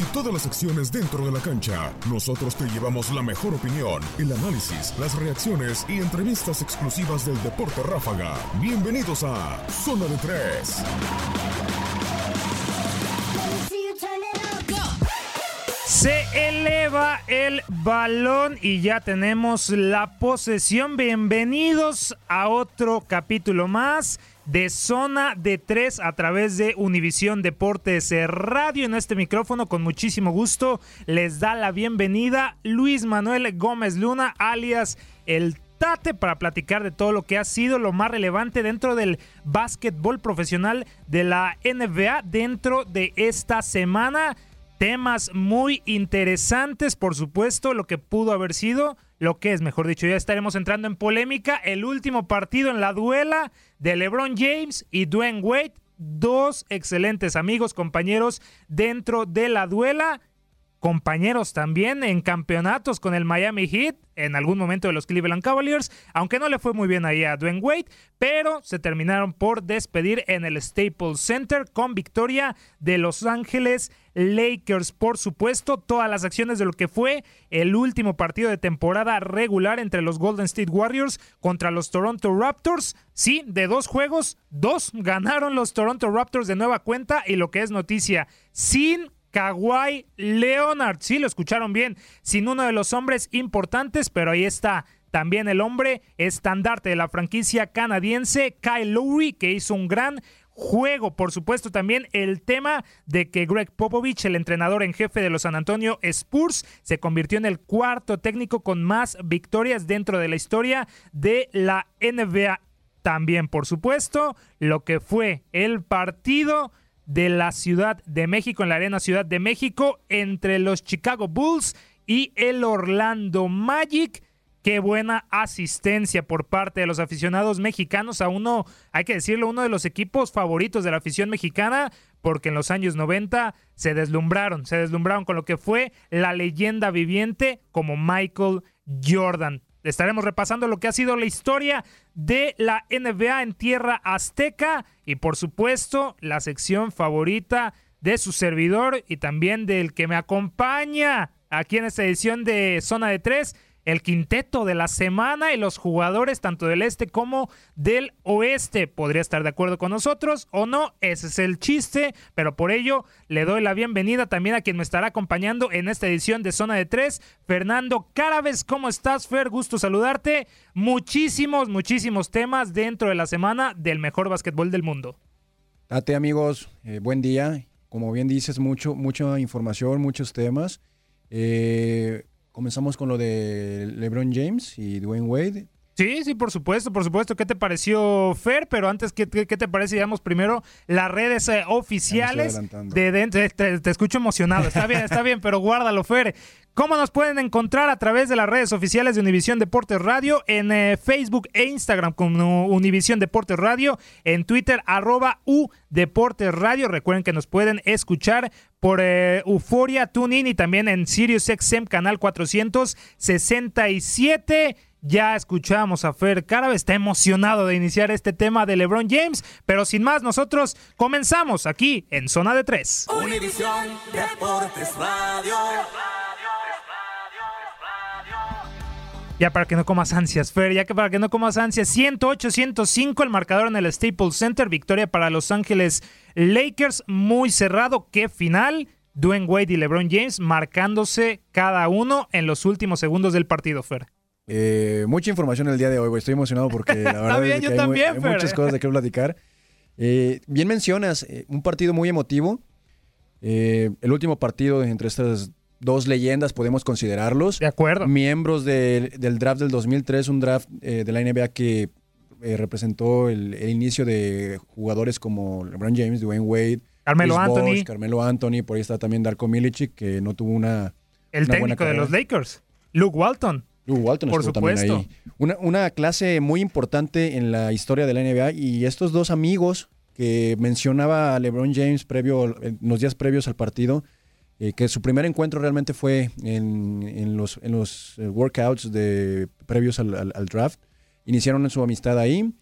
y todas las acciones dentro de la cancha. Nosotros te llevamos la mejor opinión, el análisis, las reacciones y entrevistas exclusivas del deporte ráfaga. Bienvenidos a Zona de Tres. Se eleva el balón y ya tenemos la posesión. Bienvenidos a otro capítulo más de Zona de Tres a través de Univisión Deportes Radio. En este micrófono, con muchísimo gusto, les da la bienvenida Luis Manuel Gómez Luna, alias el Tate, para platicar de todo lo que ha sido lo más relevante dentro del básquetbol profesional de la NBA dentro de esta semana. Temas muy interesantes, por supuesto, lo que pudo haber sido, lo que es, mejor dicho, ya estaremos entrando en polémica. El último partido en la duela de LeBron James y Dwayne Wade, dos excelentes amigos, compañeros dentro de la duela, compañeros también en campeonatos con el Miami Heat, en algún momento de los Cleveland Cavaliers, aunque no le fue muy bien ahí a Dwayne Wade, pero se terminaron por despedir en el Staples Center con victoria de Los Ángeles Lakers, por supuesto, todas las acciones de lo que fue el último partido de temporada regular entre los Golden State Warriors contra los Toronto Raptors. Sí, de dos juegos, dos ganaron los Toronto Raptors de nueva cuenta y lo que es noticia, sin Kawhi Leonard. Sí, lo escucharon bien, sin uno de los hombres importantes, pero ahí está también el hombre estandarte de la franquicia canadiense, Kyle Lowry, que hizo un gran juego. Por supuesto, también el tema de que Greg Popovich, el entrenador en jefe de los San Antonio Spurs, se convirtió en el cuarto técnico con más victorias dentro de la historia de la NBA. También, por supuesto, lo que fue el partido de la Ciudad de México, en la Arena Ciudad de México, entre los Chicago Bulls y el Orlando Magic. Qué buena asistencia por parte de los aficionados mexicanos a uno, hay que decirlo, uno de los equipos favoritos de la afición mexicana, porque en los años 90 se deslumbraron, se deslumbraron con lo que fue la leyenda viviente como Michael Jordan. Estaremos repasando lo que ha sido la historia de la NBA en tierra azteca y por supuesto la sección favorita de su servidor y también del que me acompaña aquí en esta edición de Zona de Tres, el quinteto de la semana y los jugadores tanto del este como del oeste. Podría estar de acuerdo con nosotros o no, ese es el chiste, pero por ello le doy la bienvenida también a quien me estará acompañando en esta edición de Zona de Tres, Fernando Carabes. ¿Cómo estás, Fer? Gusto saludarte. Muchísimos, muchísimos temas dentro de la semana del mejor básquetbol del mundo. Date amigos, eh, buen día. Como bien dices, mucho, mucha información, muchos temas. Eh, comenzamos con lo de LeBron James y Dwayne Wade. Sí, sí, por supuesto, por supuesto. ¿Qué te pareció, Fer? Pero antes, ¿qué, qué te parece? Digamos primero las redes eh, oficiales de dentro. Te, te, escucho emocionado. Está bien, está bien, pero guárdalo, Fer. ¿Cómo nos pueden encontrar? A través de las redes oficiales de Univisión Deportes Radio, en eh, Facebook e Instagram como Univisión Deportes Radio, en Twitter arroba U Deportes Radio. Recuerden que nos pueden escuchar por eh, Euforia TuneIn y también en SiriusXM canal 467. Ya escuchamos a Fer Carabe, está emocionado de iniciar este tema de LeBron James, pero sin más, nosotros comenzamos aquí en Zona de Tres. Univisión Deportes Radio. Ya para que no comas ansias, Fer, ya que para que no comas ansias, 108-105 el marcador en el Staples Center, victoria para Los Ángeles Lakers, muy cerrado, qué final. Dwayne Wade y LeBron James marcándose cada uno en los últimos segundos del partido, Fer. Eh, mucha información el día de hoy, Estoy emocionado porque la verdad es que hay, también, muchas cosas de qué platicar. Eh, bien mencionas, eh, un partido muy emotivo. el último partido entre estas dos leyendas, podemos considerarlos. De acuerdo. Miembros del draft del 2003, un draft eh, de la NBA que eh, representó el, inicio de jugadores como LeBron James, Dwayne Wade, Carmelo Anthony. Carmelo Anthony, por ahí está también Darko Milicic, que no tuvo una. El técnico de los Lakers, Luke Walton. Luke Walton por supuesto. ahí. Una, una clase muy importante en la historia de la NBA y estos dos amigos que mencionaba LeBron James previo, en los días previos al partido, eh, que su primer encuentro realmente fue en, los, en los eh, workouts de, previos al, draft. Iniciaron su amistad ahí.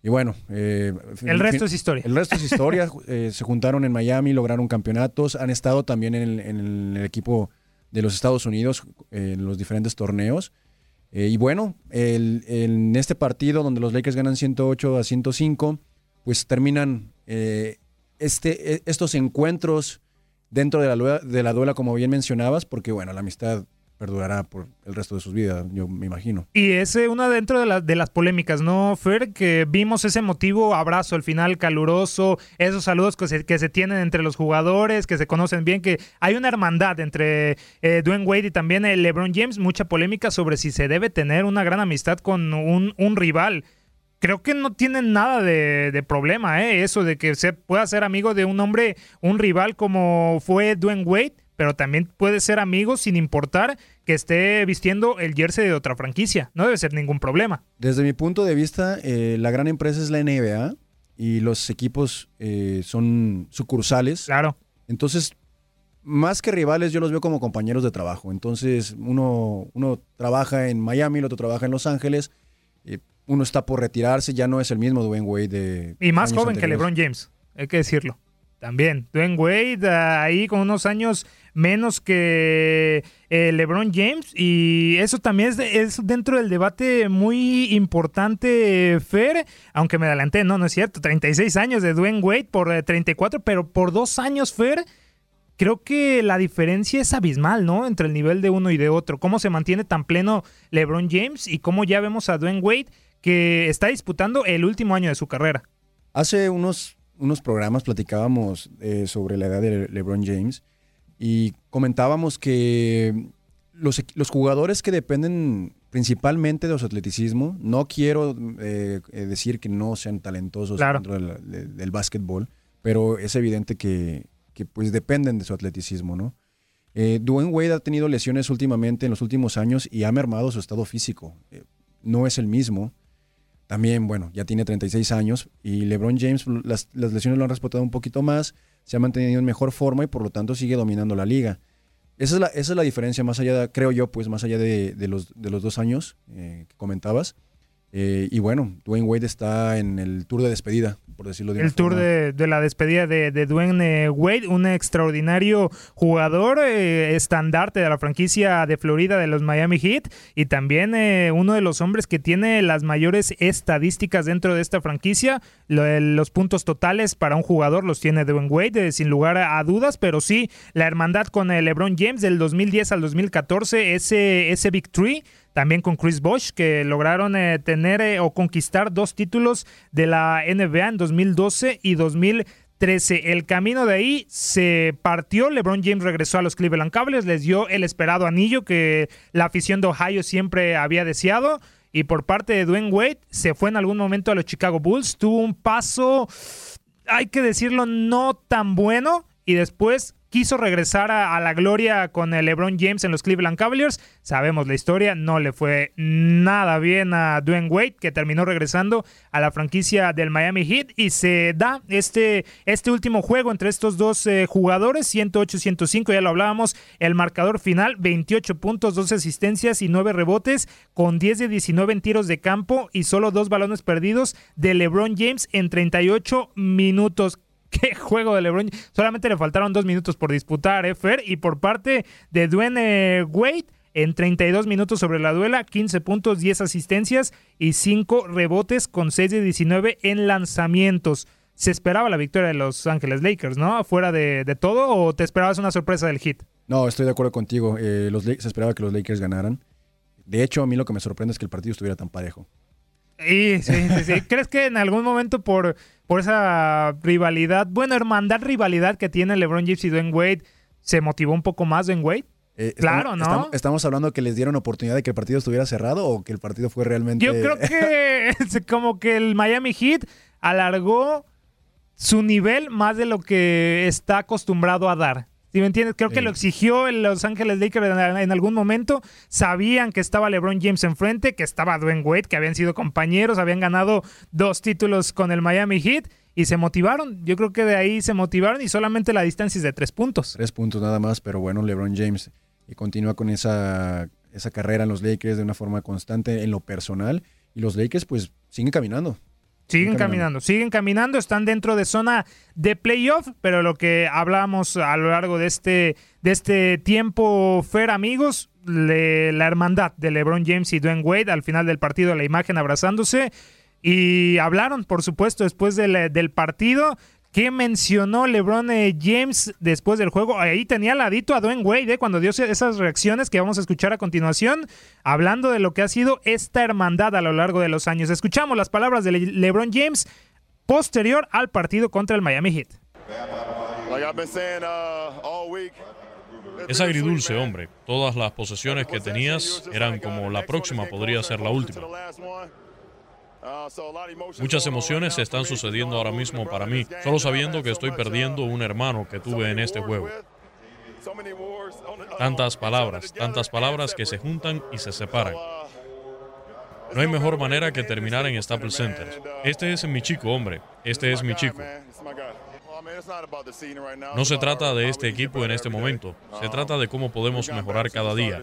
Y bueno. Eh, el resto es historia. El resto es historia. se juntaron en Miami, lograron campeonatos. Han estado también en el, equipo de los Estados Unidos en los diferentes torneos. y bueno, en este partido donde los Lakers ganan 108 a 105, pues terminan este, e, estos encuentros dentro de la, de la duela, como bien mencionabas, porque bueno, la amistad perdurará por el resto de sus vidas, yo me imagino. Y es una dentro de, de las polémicas, ¿no, Fer? Que vimos ese motivo abrazo al final caluroso, esos saludos que se, que se tienen entre los jugadores, que se conocen bien, que hay una hermandad entre eh, Dwayne Wade y también LeBron James, mucha polémica sobre si se debe tener una gran amistad con un, un rival creo que no tienen nada de, problema, ¿eh? Eso de que se pueda ser amigo de un hombre, un rival como fue Dwayne Wade, pero también puede ser amigo sin importar que esté vistiendo el jersey de otra franquicia. No debe ser ningún problema. Desde mi punto de vista, eh, la gran empresa es la NBA y los equipos eh, son sucursales. Claro. Entonces, más que rivales, yo los veo como compañeros de trabajo. Entonces, uno, uno trabaja en Miami, el otro trabaja en Los Ángeles uno está por retirarse, ya no es el mismo Dwayne Wade de... Y más joven que LeBron James, hay que decirlo. También, Dwayne Wade ahí con unos años menos que eh, LeBron James y eso también es, dentro del debate muy importante, Fer, aunque me adelanté, no, no es cierto, 36 años de Dwayne Wade por 34, eh, pero por dos años, Fer, creo que la diferencia es abismal, ¿no? Entre el nivel de uno y de otro. Cómo se mantiene tan pleno LeBron James y cómo ya vemos a Dwayne Wade que está disputando el último año de su carrera. Hace unos, unos programas platicábamos eh, sobre la edad de LeBron James y comentábamos que los, los, jugadores que dependen principalmente de su atleticismo, no quiero eh, eh, decir que no sean talentosos dentro del, del, básquetbol, pero es evidente que, que, pues dependen de su atleticismo, ¿no? Dwayne Wade ha tenido lesiones últimamente en los últimos años y ha mermado su estado físico. no es el mismo también, bueno, ya tiene 36 años y LeBron James, las, lesiones lo han respetado un poquito más, se ha mantenido en mejor forma y por lo tanto sigue dominando la liga. Esa es la, esa es la diferencia, más allá, creo yo, pues más allá de, los, de los dos años eh, que comentabas. Eh, y bueno, Dwayne Wade está en el tour de despedida, por decirlo de El tour de, de la despedida de, de Dwayne eh, Wade, un extraordinario jugador, eh, estandarte de la franquicia de Florida de los Miami Heat y también eh, uno de los hombres que tiene las mayores estadísticas dentro de esta franquicia. Lo- eh, los puntos totales para un jugador los tiene Dwayne Wade, sin lugar a, a dudas, pero sí, la hermandad con el LeBron James del 2010 al 2014, ese, ese Big Three también con Chris Bosh, que lograron eh, tener eh, o conquistar dos títulos de la NBA en 2012 y 2013. El camino de ahí se partió. LeBron James regresó a los Cleveland Cavaliers, les dio el esperado anillo que la afición de Ohio siempre había deseado. Y por parte de Dwayne Wade, se fue en algún momento a los Chicago Bulls. Tuvo un paso, hay que decirlo, no tan bueno. Y después quiso regresar a, la gloria con el LeBron James en los Cleveland Cavaliers. Sabemos la historia, no le fue nada bien a Dwayne Wade, que terminó regresando a la franquicia del Miami Heat. Y se da este, este último juego entre estos dos eh, jugadores, 108-105, ya lo hablábamos, el marcador final, 28 puntos, 12 asistencias y 9 rebotes, con 10 de 19 en tiros de campo y solo dos balones perdidos de LeBron James en 38 minutos. Qué juego de LeBron. Solamente le faltaron dos minutos por disputar, ¿eh, Fer? Y por parte de Dwayne Wade, en 32 minutos sobre la duela, 15 puntos, 10 asistencias y 5 rebotes con 6 de 19 en lanzamientos. Se esperaba la victoria de Los Ángeles Lakers, ¿no? Fuera de, todo, o te esperabas una sorpresa del hit? No, estoy de acuerdo contigo. Eh, se esperaba que los Lakers ganaran. De hecho, a mí lo que me sorprende es que el partido estuviera tan parejo. Sí, sí, sí, sí. ¿Crees que en algún momento por, por esa rivalidad, bueno, hermandad rivalidad que tiene LeBron James y Dwayne Wade, se motivó un poco más Dwayne Wade? Eh, Claro, estamos, ¿no? Estamos, estamos hablando que les dieron oportunidad de que el partido estuviera cerrado o que el partido fue realmente. Yo creo que es como que el Miami Heat alargó su nivel más de lo que está acostumbrado a dar. ¿Sí me entiendes? Creo que lo exigió el Los Ángeles Lakers en, en algún momento. Sabían que estaba LeBron James enfrente, que estaba Dwayne Wade, que habían sido compañeros, habían ganado dos títulos con el Miami Heat y se motivaron. Yo creo que de ahí se motivaron y solamente la distancia es de tres puntos. Tres puntos nada más, pero bueno, LeBron James y continúa con esa, esa carrera en los Lakers de una forma constante en lo personal. Y los Lakers, pues, siguen caminando. Siguen caminando, siguen caminando, están dentro de zona de playoff, pero lo que hablamos a lo largo de este, de este tiempo, Fer, amigos, le- la hermandad de LeBron James y Dwayne Wade al final del partido, la imagen abrazándose, y hablaron, por supuesto, después del partido. ¿Qué mencionó LeBron eh, James después del juego? Ahí tenía al ladito a Dwayne Wade eh, cuando dio esas reacciones que vamos a escuchar a continuación, hablando de lo que ha sido esta hermandad a lo largo de los años. Escuchamos las palabras de Le- LeBron James posterior al partido contra el Miami Heat. Uh. Es agridulce, hombre. Todas las posesiones que tenías eran como la próxima podría ser la última. Muchas emociones están sucediendo ahora mismo para mí, solo sabiendo que estoy perdiendo un hermano que tuve en este juego. Tantas palabras, tantas palabras que se juntan y se separan. No hay mejor manera que terminar en Staples Center. Este es mi chico, hombre. Este es mi chico. No se trata de este equipo en este momento, se trata de cómo podemos mejorar cada día.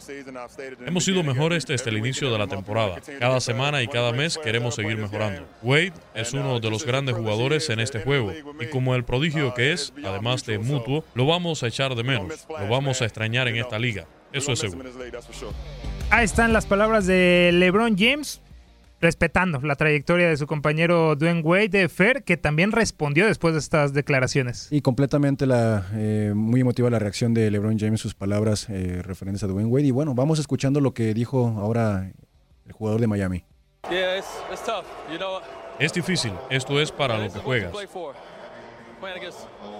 Hemos sido mejores desde el inicio de la temporada. Cada semana y cada mes queremos seguir mejorando. Wade es uno de los grandes jugadores en este juego. y como el prodigio que es, además de mutuo, lo vamos a echar de menos, lo vamos a extrañar en esta liga. Eso es seguro. Ahí están las palabras de LeBron James, respetando la trayectoria de su compañero Dwayne Wade de Fer, que también respondió después de estas declaraciones. Y completamente la, eh, muy emotiva la reacción de LeBron James, sus palabras eh, referentes a Dwayne Wade. Y bueno, vamos escuchando lo que dijo ahora el jugador de Miami. Es difícil, esto es para lo que juegas.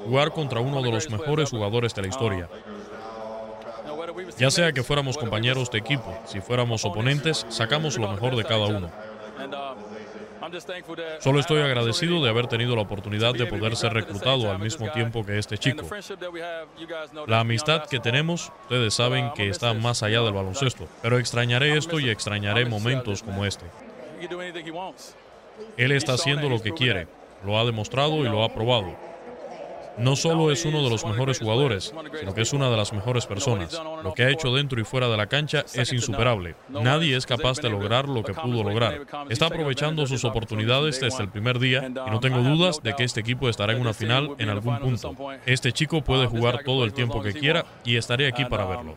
Jugar contra uno de los mejores jugadores de la historia. Ya sea que fuéramos compañeros de equipo, si fuéramos oponentes, sacamos lo mejor de cada uno. That Solo estoy agradecido de haber tenido la oportunidad de poder ser reclutado al mismo tiempo que este chico. La amistad que tenemos, ustedes saben que está más allá del baloncesto, pero extrañaré esto y extrañaré momentos como este. Él está haciendo lo que quiere, lo ha demostrado y lo ha probado. No solo es uno de los mejores jugadores, sino que es una de las mejores personas. Lo que ha hecho dentro y fuera de la cancha es insuperable. Nadie es capaz de lograr lo que pudo lograr. Está aprovechando sus oportunidades desde el primer día y no tengo dudas de que este equipo estará en una final en algún punto. Este chico puede jugar todo el tiempo que quiera y estaré aquí para verlo.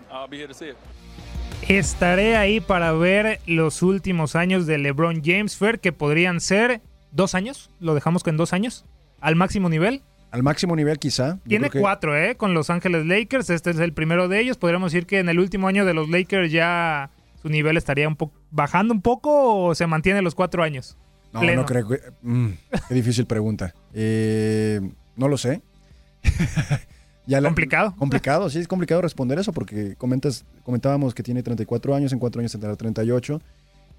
Estaré ahí para ver los últimos años de LeBron James, Fer, que podrían ser dos años. ¿Lo dejamos con dos años? ¿Al máximo nivel? Al máximo nivel quizá. Yo Tiene que- cuatro, ¿eh? Con Los Ángeles Lakers. Este es el primero de ellos. Podríamos decir que en el último año de los Lakers ya su nivel estaría un poco bajando un poco o se mantiene los cuatro años. No, Pleno. no creo que... mm, qué difícil pregunta. Eh, no lo sé. Ya la- complicado. Complicado, sí, es complicado responder eso porque comentas, comentábamos que tiene 34 años, en cuatro años tendrá 38.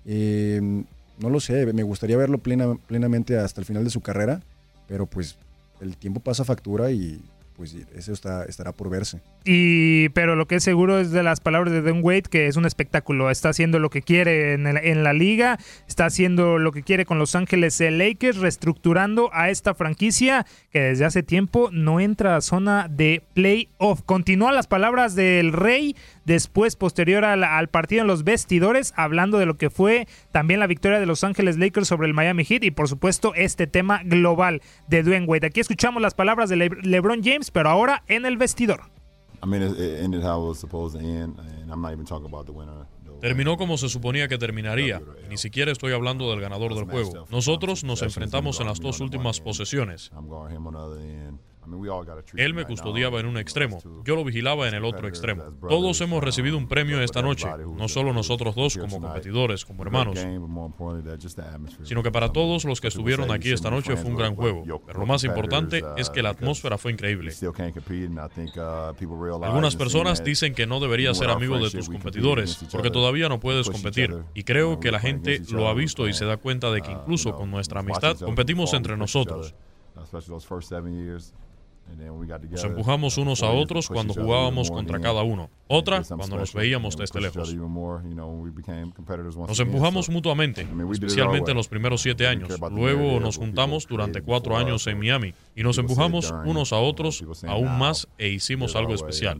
Eh, no lo sé, me gustaría verlo plena- plenamente hasta el final de su carrera, pero pues el tiempo pasa factura y pues eso está, estará por verse. Y, pero lo que es seguro es de las palabras de Don Wade, que es un espectáculo. Está haciendo lo que quiere en, en la liga, está haciendo lo que quiere con Los Ángeles Lakers, reestructurando a esta franquicia que desde hace tiempo no entra a zona de playoff. Continúan las palabras del Rey después, posterior al, al partido en los vestidores, hablando de lo que fue también la victoria de Los Ángeles Lakers sobre el Miami Heat y, por supuesto, este tema global de Dwayne Wade. Aquí escuchamos las palabras de Le- LeBron James, pero ahora en el vestidor. I mean, it, it ended how it was supposed to end, and I'm not even talking about the winner. Terminó como se suponía que terminaría. Ni siquiera estoy hablando del ganador del juego. Nosotros nos enfrentamos en las dos últimas posesiones. Él me custodiaba en un extremo, yo lo vigilaba en el otro extremo. Todos hemos recibido un premio esta noche, no solo nosotros dos como competidores, como hermanos, sino que para todos los que estuvieron aquí esta noche fue un gran juego. Pero lo más importante es que la atmósfera fue increíble. Algunas personas dicen que no deberías ser amigo de tus competidores porque todavía no puees competir. Y creo que la gente lo ha visto y se da cuenta de que incluso con nuestra amistad competimos entre nosotros. Nos empujamos unos a otros cuando jugábamos contra cada uno. Otra cuando nos veíamos desde lejos. Nos empujamos mutuamente, especialmente en los primeros siete años. Luego nos juntamos durante cuatro años en Miami y nos empujamos unos a otros aún más e hicimos algo especial.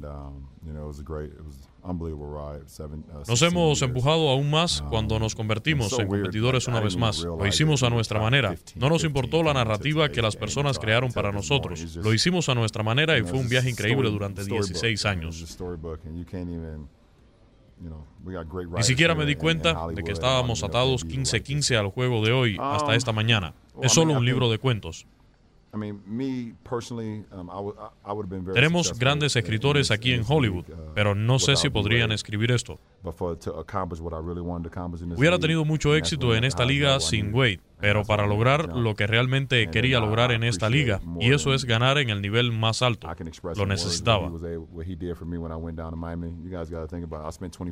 Nos hemos empujado aún más cuando nos convertimos en competidores una vez más. Lo hicimos a nuestra manera. No nos importó la narrativa que las personas crearon para nosotros. Lo hicimos a nuestra manera y fue un viaje increíble durante 16 años. Ni siquiera me di cuenta de que estábamos atados 15-15 al juego de hoy hasta esta mañana. Es solo un libro de cuentos. Tenemos grandes escritores aquí en Hollywood, pero no sé si podrían escribir esto. Hubiera tenido mucho éxito en esta liga sin Wade, pero para lograr lo que realmente quería lograr en esta liga, y eso es ganar en el nivel más alto, lo necesitaba.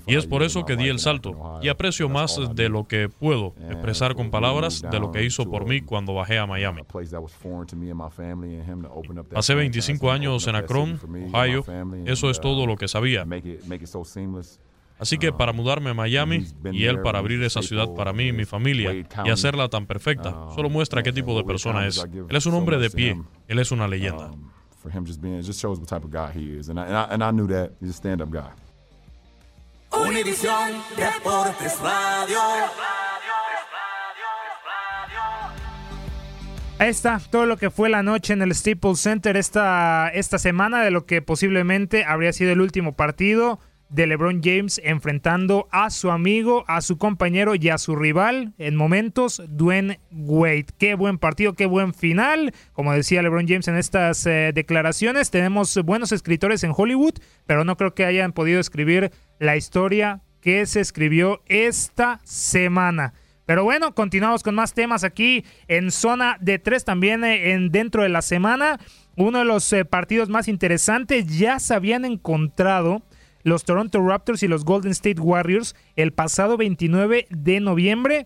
Y es por eso que di el salto, y aprecio más de lo que puedo expresar con palabras de lo que hizo por mí cuando bajé a Miami. Pasé 25 años en Akron, Ohio, eso es todo lo que sabía. Así que para mudarme a Miami y él para abrir esa ciudad para mí y mi familia y hacerla tan perfecta, solo muestra qué tipo de persona es. Él es un hombre de pie, él es una leyenda. For him just being, it just shows what type of guy he is, and I, and I, and I knew that he's a stand-up guy. Univisión Deportes Radio. Ahí está todo lo que fue la noche en el Staples Center esta, esta semana de lo que posiblemente habría sido el último partido de LeBron James enfrentando a su amigo, a su compañero y a su rival en momentos, Dwayne Wade. Qué buen partido, qué buen final. Como decía LeBron James en estas eh, declaraciones, tenemos buenos escritores en Hollywood, pero no creo que hayan podido escribir la historia que se escribió esta semana. Pero bueno, continuamos con más temas aquí en zona de tres, también eh, en dentro de la semana. Uno de los eh, partidos más interesantes ya se habían encontrado los Toronto Raptors y los Golden State Warriors el pasado 29 de noviembre.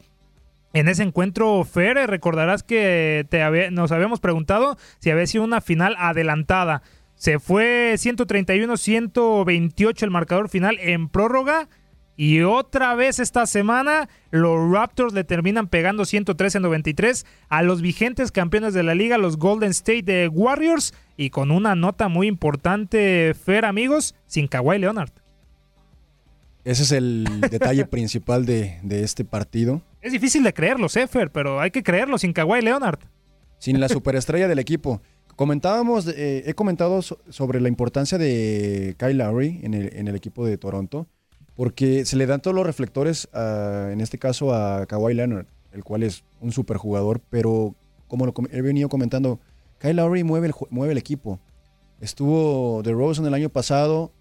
En ese encuentro, Fer, recordarás que te nos habíamos preguntado si había sido una final adelantada. Se fue 131-128 el marcador final en prórroga Y otra vez esta semana, los Raptors le terminan pegando 113-93 a los vigentes campeones de la liga, los Golden State Warriors. Y con una nota muy importante, Fer, amigos, sin Kawhi Leonard. Ese es el detalle principal de, de, este partido. Es difícil de creerlo, Fer, pero hay que creerlo sin Kawhi Leonard. Sin la superestrella del equipo. Comentábamos, eh, he comentado so sobre la importancia de Kyle Lowry en el, en el equipo de Toronto porque se le dan todos los reflectores, en este caso a Kawhi Leonard, el cual es un superjugador, pero como lo he venido comentando, Kyle Lowry mueve el, mueve el equipo. Estuvo DeRozan el año pasado,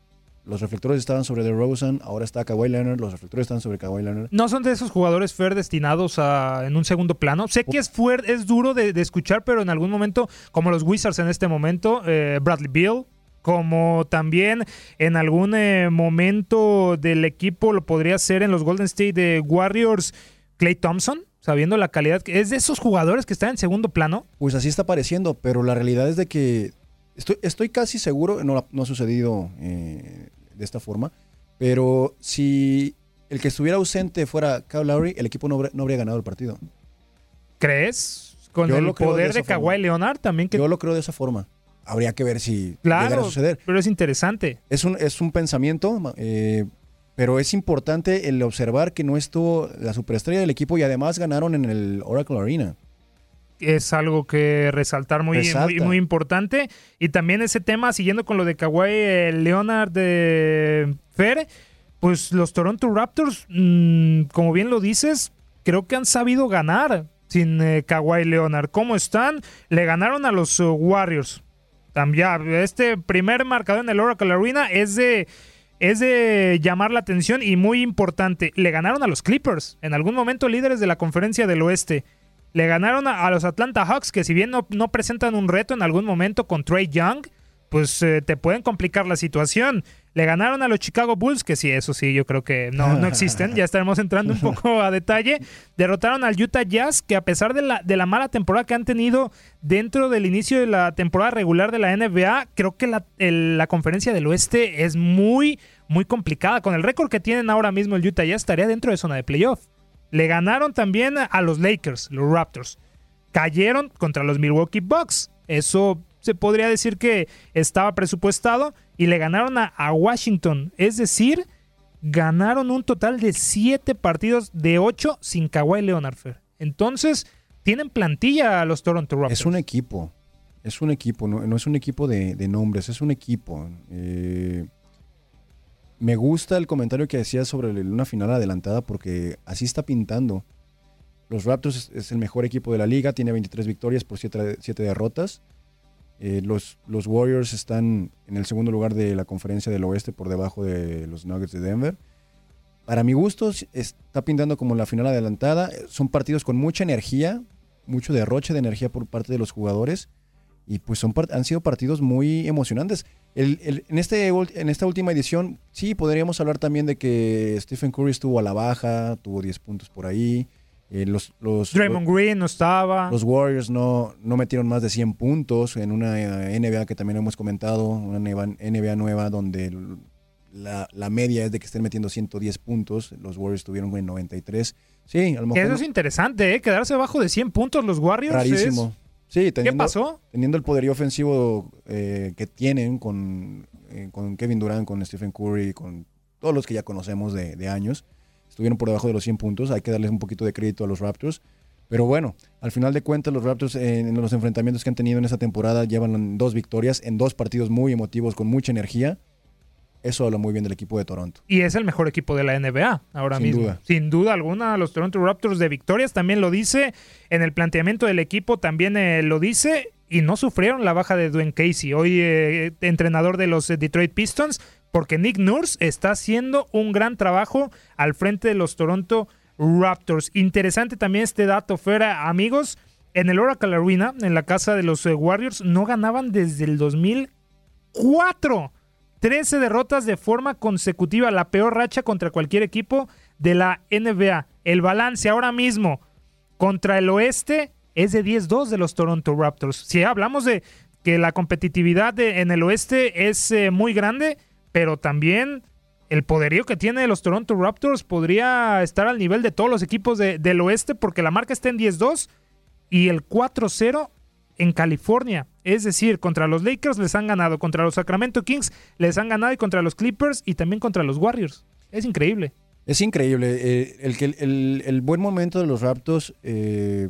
los reflectores estaban sobre DeRozan, ahora está Kawhi Leonard, los reflectores están sobre Kawhi Leonard. No son de esos jugadores fair destinados a, en un segundo plano. Sé que es fuerte, es duro de, de, escuchar, pero en algún momento, como los Wizards en este momento, eh, Bradley Beal, como también en algún eh, momento del equipo lo podría ser en los Golden State Warriors, Clay Thompson, sabiendo la calidad que es de esos jugadores que están en segundo plano. Pues así está pareciendo, pero la realidad es de que estoy, estoy casi seguro, no, no ha sucedido eh, de esta forma, pero si el que estuviera ausente fuera Kyle Lowry, el equipo no, habría, no habría ganado el partido. ¿Crees? Con Yo el poder de de, Kawhi Leonard también que Yo lo creo de esa forma. Habría que ver si Claro, llegara a suceder. pero es interesante. Es un, es un pensamiento, eh, pero es importante el observar que no estuvo la superestrella del equipo y además ganaron en el Oracle Arena. es algo que resaltar muy, muy, muy importante. Y también ese tema, siguiendo con lo de Kawhi eh, Leonard de Fer, pues los Toronto Raptors, mm, como bien lo dices, creo que han sabido ganar sin eh, Kawhi Leonard. ¿Cómo están? Le ganaron a los eh, Warriors. También, este primer marcador en el Oracle Arena es de es de llamar la atención y muy importante. Le ganaron a los Clippers, en algún momento líderes de la conferencia del oeste. Le ganaron a, los Atlanta Hawks, que si bien no, no, presentan un reto en algún momento con Trey Young, pues eh, te pueden complicar la situación. Le ganaron a los Chicago Bulls, que sí, eso sí, yo creo que no, no existen. Ya estaremos entrando un poco a detalle. Derrotaron al Utah Jazz, que a pesar de la, de la mala temporada que han tenido dentro del inicio de la temporada regular de la NBA, creo que la, el, la conferencia del oeste es muy, muy complicada. Con el récord que tienen ahora mismo el Utah Jazz, estaría dentro de zona de playoff. Le ganaron también a los Lakers, los Raptors. Cayeron contra los Milwaukee Bucks. Eso se podría decir que estaba presupuestado y le ganaron a, Washington. Es decir, ganaron un total de 7 partidos de 8 sin Kawhi Leonard. Fer. Entonces, tienen plantilla a los Toronto Raptors. Es un equipo. Es un equipo, no, es un equipo de, de, nombres, es un equipo. Eh, me gusta el comentario que decías sobre una final adelantada porque así está pintando. Los Raptors es, es el mejor equipo de la liga, tiene 23 victorias por 7, 7 derrotas. Eh, los, los, Warriors están en el segundo lugar de la conferencia del oeste por debajo de los Nuggets de Denver. Para mi gusto está pintando como la final adelantada. Son partidos con mucha energía, mucho derroche de energía por parte de los jugadores. Y pues son, han sido partidos muy emocionantes. En, este, en esta última edición, sí, podríamos hablar también de que Stephen Curry estuvo a la baja, tuvo 10 puntos por ahí. Eh, los, los, Draymond los, Green no estaba. Los Warriors no, no metieron más de 100 puntos en una eh, NBA que también hemos comentado, una NBA nueva donde la, la, media es de que estén metiendo 110 puntos. Los Warriors tuvieron en 93. Sí, a lo mejor. Eso es interesante, ¿eh? Quedarse abajo de 100 puntos los Warriors. Rarísimo. Es... Sí, teniendo, ¿Qué pasó? Teniendo el poderío ofensivo eh, que tienen con, eh, con Kevin Durant, con Stephen Curry, con todos los que ya conocemos de, de años estuvieron por debajo de los 100 puntos. Hay que darles un poquito de crédito a los Raptors. Pero bueno, al final de cuentas, los Raptors en, en los enfrentamientos que han tenido en esta temporada llevan dos victorias en dos partidos muy emotivos, con mucha energía. Eso habla muy bien del equipo de Toronto. Y es el mejor equipo de la NBA ahora Sin mismo. duda. Sin duda alguna, los Toronto Raptors de victorias también lo dice. En el planteamiento del equipo también eh, lo dice. Y no sufrieron la baja de Dwayne Casey, hoy eh, entrenador de los eh, Detroit Pistons, porque Nick Nurse está haciendo un gran trabajo al frente de los Toronto Raptors. Interesante también este dato, fuera amigos. En el Oracle Arena, en la casa de los eh, Warriors, no ganaban desde el 2004. 13 derrotas de forma consecutiva, la peor racha contra cualquier equipo de la NBA. El balance ahora mismo contra el oeste es de 10-2 de los Toronto Raptors. Si hablamos de que la competitividad en el oeste es eh, muy grande, pero también el poderío que tiene los Toronto Raptors podría estar al nivel de todos los equipos de- del oeste porque la marca está en 10-2 y el 4-0 en California. Es decir, contra los Lakers les han ganado, contra los Sacramento Kings les han ganado y contra los Clippers y también contra los Warriors. Es increíble. Es increíble. eh, el, el, el buen momento de los Raptors eh,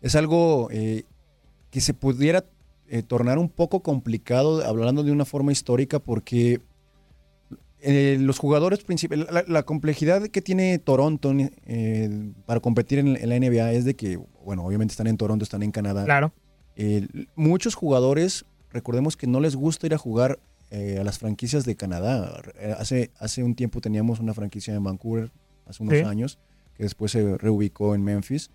es algo eh, que se pudiera eh, tornar un poco complicado, hablando de una forma histórica, porque eh, los jugadores principales, la, la complejidad que tiene Toronto eh, para competir en, en la NBA es de que, bueno, obviamente están en Toronto, están en Canadá. Claro. Muchos jugadores, recordemos que no les gusta ir a jugar a las franquicias de Canadá. Hace, hace un tiempo teníamos una franquicia en Vancouver, hace unos Sí. años, que después se reubicó en Memphis.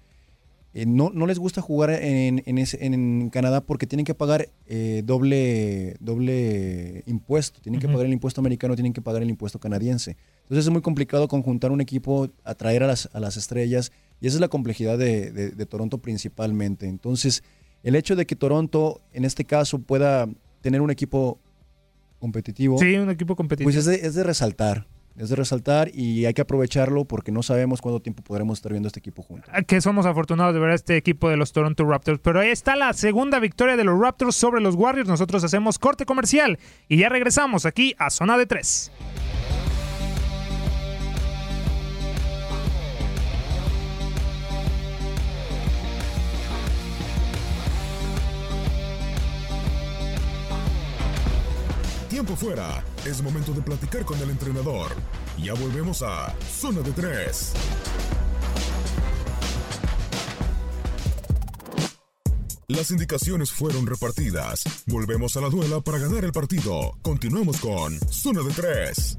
Eh, no, no les gusta jugar en, en, ese- en Canadá porque tienen que pagar eh, doble, doble impuesto. Tienen que pagar el impuesto americano, tienen que pagar el impuesto canadiense. Entonces es muy complicado conjuntar un equipo, atraer a las, a las estrellas. Y esa es la complejidad de, de- de Toronto principalmente. Entonces, el hecho de que Toronto, en este caso, pueda tener un equipo competitivo, Sí, un equipo competitivo. pues es de, es de resaltar. Es de resaltar y hay que aprovecharlo porque no sabemos cuánto tiempo podremos estar viendo este equipo juntos. que somos afortunados de ver a este equipo de los Toronto Raptors. Pero ahí está la segunda victoria de los Raptors sobre los Warriors. Nosotros hacemos corte comercial y ya regresamos aquí a Zona de 3. Tiempo fuera. Es momento de platicar con el entrenador. Ya volvemos a Zona de 3. Las indicaciones fueron repartidas. Volvemos a la duela para ganar el partido. Continuamos con Zona de 3.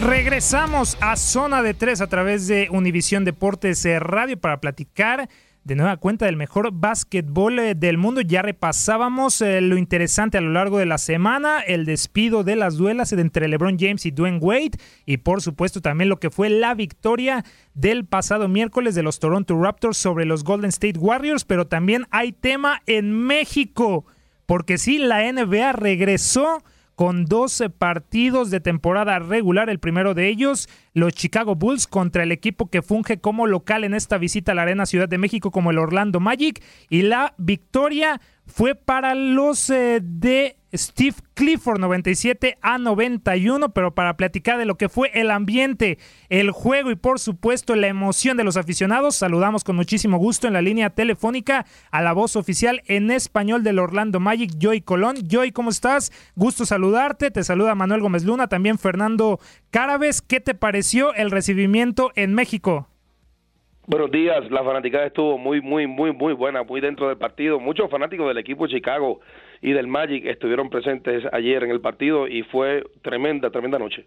Regresamos a Zona de 3 a través de Univisión Deportes eh, Radio para platicar de nueva cuenta del mejor básquetbol eh, del mundo. Ya repasábamos eh, lo interesante a lo largo de la semana, el despido de las duelas entre LeBron James y Dwayne Wade y por supuesto también lo que fue la victoria del pasado miércoles de los Toronto Raptors sobre los Golden State Warriors, pero también hay tema en México, porque sí, la NBA regresó con 12 partidos de temporada regular. El primero de ellos, los Chicago Bulls contra el equipo que funge como local en esta visita a la Arena Ciudad de México como el Orlando Magic. Y la victoria fue para los eh, de Steve Clifford 97 a 91, pero para platicar de lo que fue el ambiente, el juego y por supuesto la emoción de los aficionados, saludamos con muchísimo gusto en la línea telefónica a la voz oficial en español del Orlando Magic, Joy Colón. Joy, ¿cómo estás? Gusto saludarte, te saluda Manuel Gómez Luna, también Fernando Carabes. ¿Qué te pareció el recibimiento en México? Buenos días, la fanaticada estuvo muy, muy, muy, muy buena, muy dentro del partido. Muchos fanáticos del equipo Chicago y del Magic estuvieron presentes ayer en el partido y fue tremenda, tremenda noche.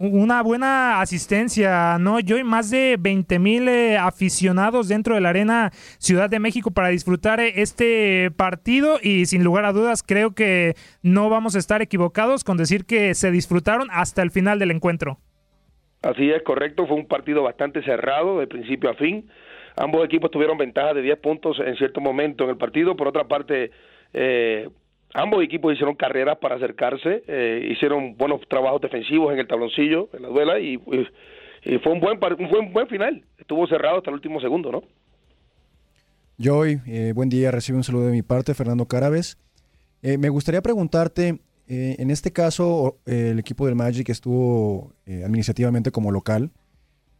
Una buena asistencia, ¿no? Yo y más de 20 mil eh, aficionados dentro de la Arena Ciudad de México para disfrutar eh, este partido y sin lugar a dudas creo que no vamos a estar equivocados con decir que se disfrutaron hasta el final del encuentro. Así es, correcto, fue un partido bastante cerrado de principio a fin. Ambos equipos tuvieron ventaja de 10 puntos en cierto momento en el partido. Por otra parte, eh, ambos equipos hicieron carreras para acercarse, eh, hicieron buenos trabajos defensivos en el tabloncillo, en la duela, y, fue un buen, par- un buen, final. Estuvo cerrado hasta el último segundo, ¿no? Joy, eh, buen día, recibe un saludo de mi parte, Fernando Carabes. Eh, me gustaría preguntarte, eh, en este caso, eh, el equipo del Magic estuvo administrativamente como local.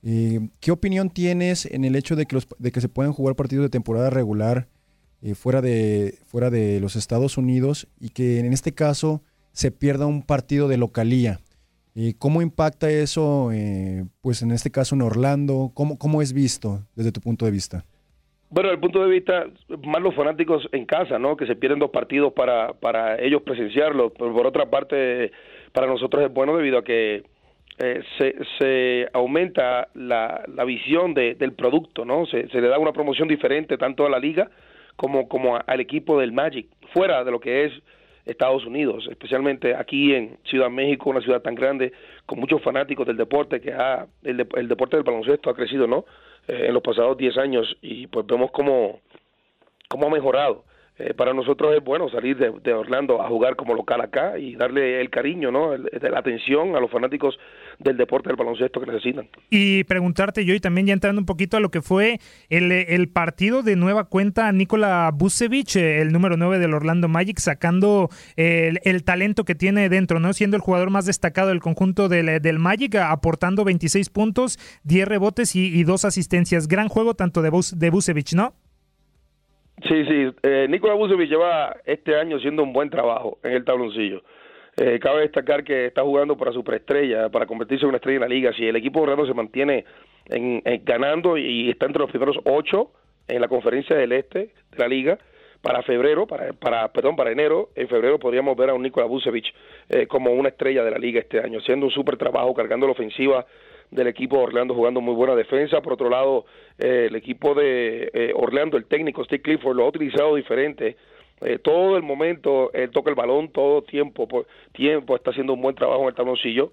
¿Qué opinión tienes en el hecho de que, los, de que se puedan jugar partidos de temporada regular eh, fuera, de, fuera de los Estados Unidos y que en este caso se pierda un partido de localía? Eh, ¿Cómo impacta eso, eh, pues en este caso en Orlando? ¿Cómo, ¿Cómo es visto desde tu punto de vista? Bueno, el punto de vista, más los fanáticos en casa, ¿no? Que se pierden dos partidos para, para ellos presenciarlo. Pero por otra parte, para nosotros es bueno debido a que eh, se, se aumenta la, la visión de- del producto, ¿no? Se, se le da una promoción diferente tanto a la liga como, como al equipo del Magic, fuera de lo que es Estados Unidos, especialmente aquí en Ciudad México, una ciudad tan grande, con muchos fanáticos del deporte, que ha, el, de- el deporte del baloncesto ha crecido, ¿no? Eh, en los pasados 10 años y pues vemos cómo, cómo ha mejorado eh, para nosotros es bueno salir de, Orlando a jugar como local acá y darle el cariño, ¿no? El, la atención a los fanáticos del deporte del baloncesto que necesitan. Y preguntarte yo, y también ya entrando un poquito a lo que fue el, partido de nueva cuenta, Nikola Vucevic, el número 9 del Orlando Magic, sacando el, el, talento que tiene dentro, ¿no? Siendo el jugador más destacado del conjunto del, del Magic, aportando 26 puntos, 10 rebotes y, dos asistencias. Gran juego tanto de, Bus, de ¿no? Sí, sí. Eh, Nikola Vucevic lleva este año haciendo un buen trabajo en el tabloncillo. Eh, cabe destacar que está jugando para superestrella, para convertirse en una estrella en la liga. Si el equipo Orlando se mantiene en, en ganando y está entre los primeros ocho en la conferencia del este de la liga, para febrero, para, para perdón, para enero, en febrero podríamos ver a un Nikola Vucevic eh, como una estrella de la liga este año, haciendo un super trabajo, cargando la ofensiva del equipo Orlando jugando muy buena defensa. Por otro lado, eh, el equipo de eh, Orlando, el técnico Steve Clifford, lo ha utilizado diferente. Eh, todo el momento él toca el balón, todo tiempo, por tiempo está haciendo un buen trabajo en el tabloncillo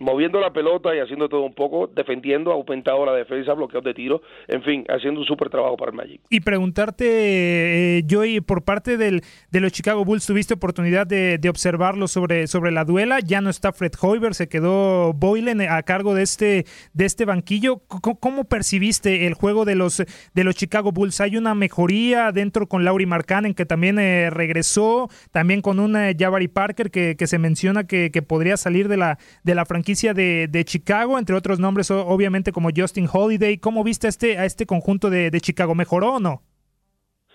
moviendo la pelota y haciendo todo un poco, defendiendo, aumentado la defensa, bloqueos de tiro, en fin, haciendo un súper trabajo para el Magic. Y preguntarte, eh, Joey, por parte del, de los Chicago Bulls, ¿tuviste oportunidad de, observarlo sobre, sobre la duela? Ya no está Fred Hoiber, se quedó Boylen a cargo de este, de este banquillo. ¿Cómo, ¿Cómo, percibiste el juego de los, de los Chicago Bulls? ¿Hay una mejoría dentro con Lauri Markkanen, que también eh, regresó, también con un eh, Jabari Parker que, que se menciona que, que podría salir de la, de la franquicia de, Chicago, entre otros nombres obviamente como Justin Holiday. ¿Cómo viste a este, a este conjunto de, de Chicago? ¿Mejoró o no?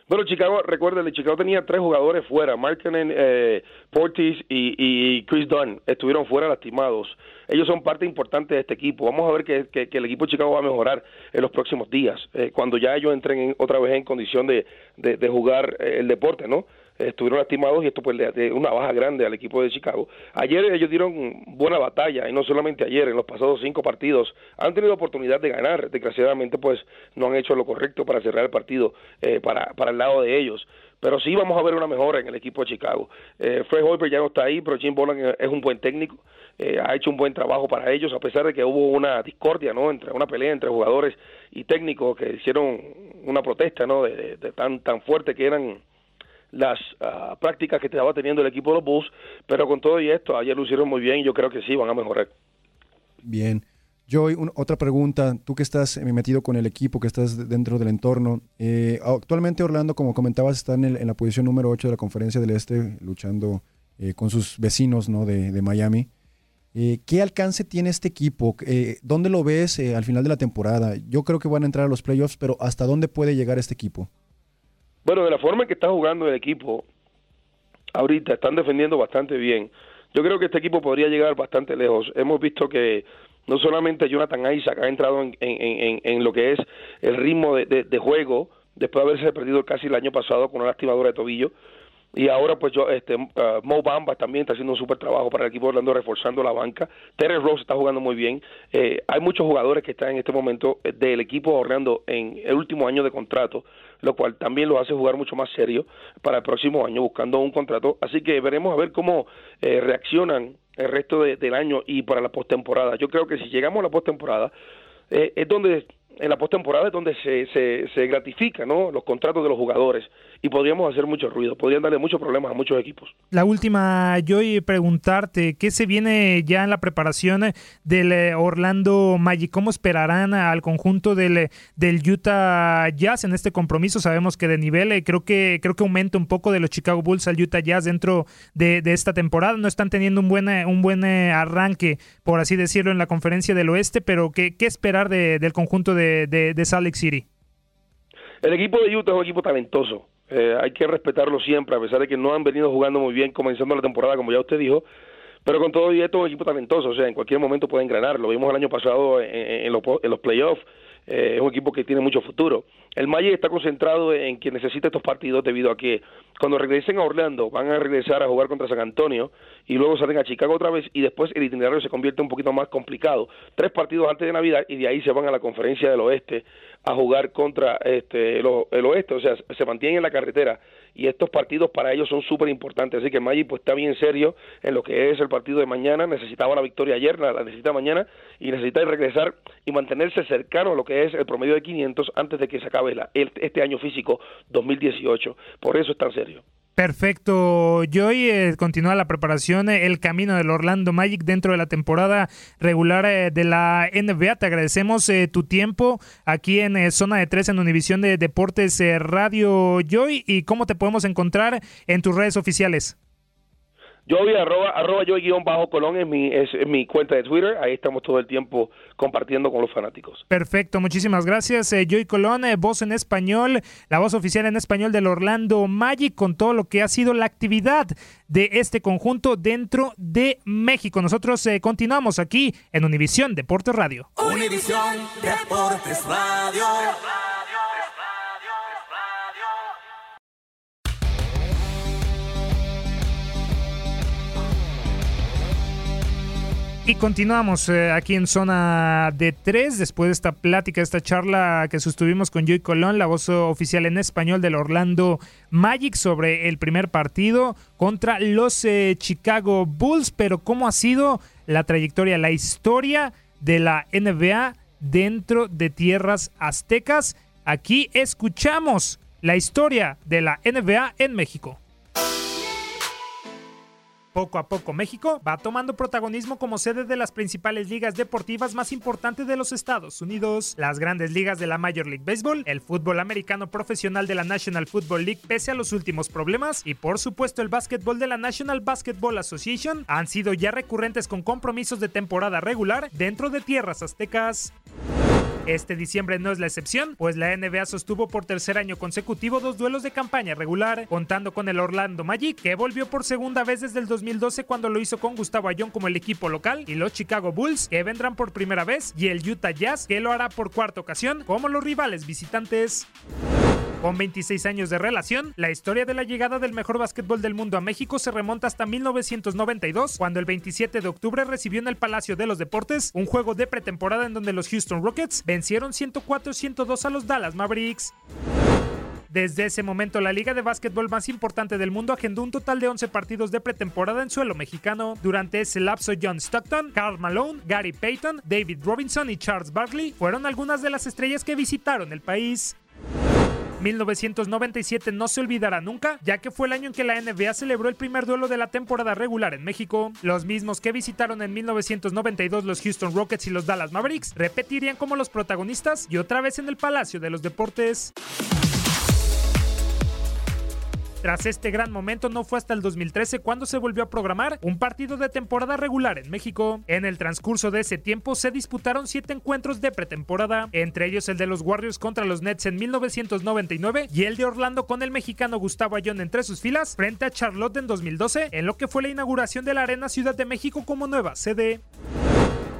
Bueno, Chicago, recuerden, Chicago tenía tres jugadores fuera, Markkanen, eh, Portis y, Chris Dunn, estuvieron fuera lastimados. Ellos son parte importante de este equipo. Vamos a ver que, que, el equipo de Chicago va a mejorar en los próximos días, eh, cuando ya ellos entren en, otra vez en condición de, de, de jugar eh, el deporte, ¿no? Estuvieron lastimados y esto pues de una baja grande al equipo de Chicago. Ayer ellos dieron buena batalla y no solamente ayer, en los pasados cinco partidos han tenido oportunidad de ganar, desgraciadamente pues no han hecho lo correcto para cerrar el partido eh, para, para el lado de ellos. Pero sí vamos a ver una mejora en el equipo de Chicago. Eh, Fred Hoiberg ya no está ahí, pero Jim Boland es un buen técnico, eh, ha hecho un buen trabajo para ellos, a pesar de que hubo una discordia, ¿no? Entre una pelea entre jugadores y técnicos que hicieron una protesta, ¿no? De, de tan tan fuerte que eran las uh, prácticas que estaba teniendo el equipo de los Bulls, pero con todo y esto, ayer lo hicieron muy bien y yo creo que sí, van a mejorar. Bien. Joy, un, otra pregunta. Tú que estás eh, metido con el equipo, que estás dentro del entorno. Eh, actualmente Orlando, como comentabas, está en, el, en, la posición número 8 de la Conferencia del Este, luchando eh, con sus vecinos ¿no? de, de Miami. Eh, ¿Qué alcance tiene este equipo? Eh, ¿Dónde lo ves al final de la temporada? Yo creo que van a entrar a los playoffs, pero ¿hasta dónde puede llegar este equipo? Bueno, de la forma en que está jugando el equipo, ahorita están defendiendo bastante bien. Yo creo que este equipo podría llegar bastante lejos. Hemos visto que no solamente Jonathan Isaac ha entrado en, en, en, lo que es el ritmo de, de, de, juego, después de haberse perdido casi el año pasado con una lastimadura de tobillo, y ahora pues yo este uh, Mo Bamba también está haciendo un súper trabajo para el equipo Orlando reforzando la banca. Terry Rose está jugando muy bien. Eh, hay muchos jugadores que están en este momento eh, del equipo Orlando en el último año de contrato lo cual también lo hace jugar mucho más serio para el próximo año buscando un contrato. Así que veremos a ver cómo eh, reaccionan el resto de, del año y para la postemporada. Yo creo que si llegamos a la postemporada eh, es donde en la postemporada es donde se, se, se gratifica ¿no? los contratos de los jugadores y podríamos hacer mucho ruido, podrían darle muchos problemas a muchos equipos. La última, yo preguntarte, ¿qué se viene ya en la preparación del eh, Orlando Magic? ¿Cómo esperarán al conjunto del, del Utah Jazz en este compromiso? Sabemos que de nivel eh, creo que creo que aumenta un poco de los Chicago Bulls al Utah Jazz dentro de, de esta temporada. No están teniendo un buen, un buen eh, arranque, por así decirlo, en la conferencia del oeste, pero ¿qué, qué esperar de, del conjunto de, de, de Salt Lake City? El equipo de Utah es un equipo talentoso. Eh, hay que respetarlo siempre, a pesar de que no han venido jugando muy bien comenzando la temporada, como ya usted dijo. Pero con todo y esto, es un equipo talentoso, o sea, en cualquier momento pueden ganar. Lo vimos el año pasado en, en, los, en los playoffs. Eh, es un equipo que tiene mucho futuro. El Magic está concentrado en que necesita estos partidos debido a que cuando regresen a Orlando van a regresar a jugar contra San Antonio y luego salen a Chicago otra vez y después el itinerario se convierte un poquito más complicado. Tres partidos antes de Navidad y de ahí se van a la conferencia del oeste a jugar contra este el oeste, o sea, se mantienen en la carretera y estos partidos para ellos son súper importantes. Así que el Magic pues está bien serio en lo que es el partido de mañana. Necesitaba la victoria ayer, la, necesita mañana y necesita regresar y mantenerse cercano a lo que es el promedio de 500 antes de que se acabe la, este año físico 2018. Por eso es tan serio. Perfecto, Joy. Eh, continúa la preparación, eh, el camino del Orlando Magic dentro de la temporada regular eh, de la NBA. Te agradecemos tu tiempo aquí en Zona de Tres en Univisión de Deportes Radio Joy. ¿Y cómo te podemos encontrar en tus redes oficiales? Yo voy arroba, arroba yo guion bajo Colón es mi, es, mi cuenta de Twitter. Ahí estamos todo el tiempo compartiendo con los fanáticos. Perfecto, muchísimas gracias. Eh, Joy Colón, eh, voz en español, la voz oficial en español del Orlando Magic con todo lo que ha sido la actividad de este conjunto dentro de México. Nosotros eh, continuamos aquí en Univisión Deportes Radio. Univisión Deportes Radio. Y continuamos eh, aquí en zona de tres, después de esta plática, esta charla que sostuvimos con Joey Colón, la voz oficial en español del Orlando Magic sobre el primer partido contra los eh, Chicago Bulls. Pero cómo ha sido la trayectoria, la historia de la NBA dentro de tierras aztecas. Aquí escuchamos la historia de la NBA en México. Poco a poco México va tomando protagonismo como sede de las principales ligas deportivas más importantes de los Estados Unidos, las grandes ligas de la Major League Baseball, el fútbol americano profesional de la National Football League pese a los últimos problemas y por supuesto el básquetbol de la National Basketball Association han sido ya recurrentes con compromisos de temporada regular dentro de tierras aztecas. Este diciembre no es la excepción, pues la NBA sostuvo por tercer año consecutivo dos duelos de campaña regular, contando con el Orlando Magic, que volvió por segunda vez desde el 2012 cuando lo hizo con Gustavo Ayón como el equipo local, y los Chicago Bulls, que vendrán por primera vez, y el Utah Jazz, que lo hará por cuarta ocasión, como los rivales visitantes. Con 26 años de relación, la historia de la llegada del mejor básquetbol del mundo a México se remonta hasta 1992, cuando el 27 de octubre recibió en el Palacio de los Deportes un juego de pretemporada en donde los Houston Rockets vencieron 104-102 a los Dallas Mavericks. Desde ese momento, la liga de básquetbol más importante del mundo agendó un total de 11 partidos de pretemporada en suelo mexicano. Durante ese lapso, John Stockton, Carl Malone, Gary Payton, David Robinson y Charles Barkley fueron algunas de las estrellas que visitaron el país. 1997 no se olvidará nunca, ya que fue el año en que la NBA celebró el primer duelo de la temporada regular en México. Los mismos que visitaron en 1992 los Houston Rockets y los Dallas Mavericks repetirían como los protagonistas y otra vez en el Palacio de los Deportes. Tras este gran momento no fue hasta el 2013 cuando se volvió a programar un partido de temporada regular en México. En el transcurso de ese tiempo se disputaron siete encuentros de pretemporada, entre ellos el de los Warriors contra los Nets en 1999 y el de Orlando con el mexicano Gustavo Ayón entre sus filas frente a Charlotte en 2012, en lo que fue la inauguración de la Arena Ciudad de México como nueva sede.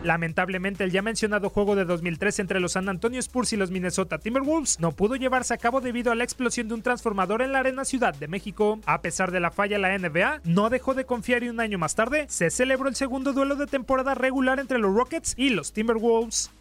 Lamentablemente, el ya mencionado juego de 2003 entre los San Antonio Spurs y los Minnesota Timberwolves no pudo llevarse a cabo debido a la explosión de un transformador en la Arena Ciudad de México. A pesar de la falla, la NBA no dejó de confiar y un año más tarde se celebró el segundo duelo de temporada regular entre los Rockets y los Timberwolves.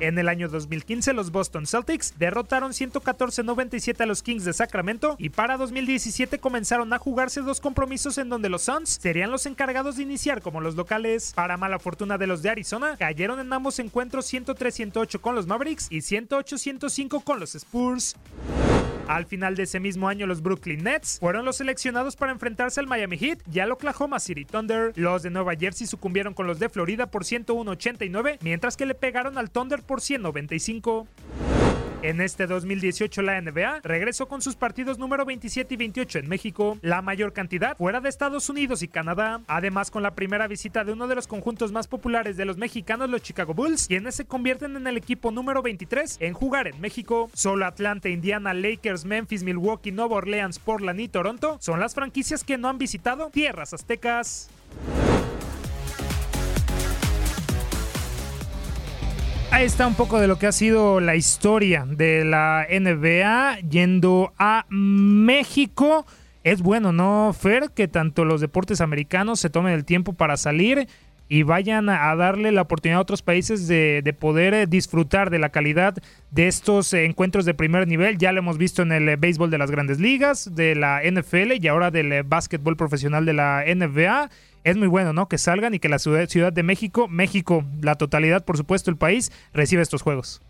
En el año 2015, los Boston Celtics derrotaron 114-97 a los Kings de Sacramento y para 2017 comenzaron a jugarse dos compromisos en donde los Suns serían los encargados de iniciar como los locales. Para mala fortuna de los de Arizona, cayeron en ambos encuentros 103-108 con los Mavericks y 108-105 con los Spurs. Al final de ese mismo año, los Brooklyn Nets fueron los seleccionados para enfrentarse al Miami Heat y al Oklahoma City Thunder. Los de Nueva Jersey sucumbieron con los de Florida por 101-89, mientras que le pegaron al Thunder por 195. En este 2018 la NBA regresó con sus partidos número 27 y 28 en México, la mayor cantidad fuera de Estados Unidos y Canadá, además con la primera visita de uno de los conjuntos más populares de los mexicanos, los Chicago Bulls, quienes se convierten en el equipo número 23 en jugar en México. Solo Atlanta, Indiana, Lakers, Memphis, Milwaukee, Nueva Orleans, Portland y Toronto son las franquicias que no han visitado tierras aztecas. Ahí está un poco de lo que ha sido la historia de la NBA yendo a México. Es bueno, ¿no, Fer? Que tanto los deportes americanos se tomen el tiempo para salir y vayan a, darle la oportunidad a otros países de, de poder eh, disfrutar de la calidad de estos eh, encuentros de primer nivel. Ya lo hemos visto en el eh, béisbol de las grandes ligas, de la NFL y ahora del básquetbol profesional de la NBA. Es muy bueno, ¿no? Que salgan y que la ciudad, ciudad de México, México, la totalidad, por supuesto, el país, reciba estos juegos.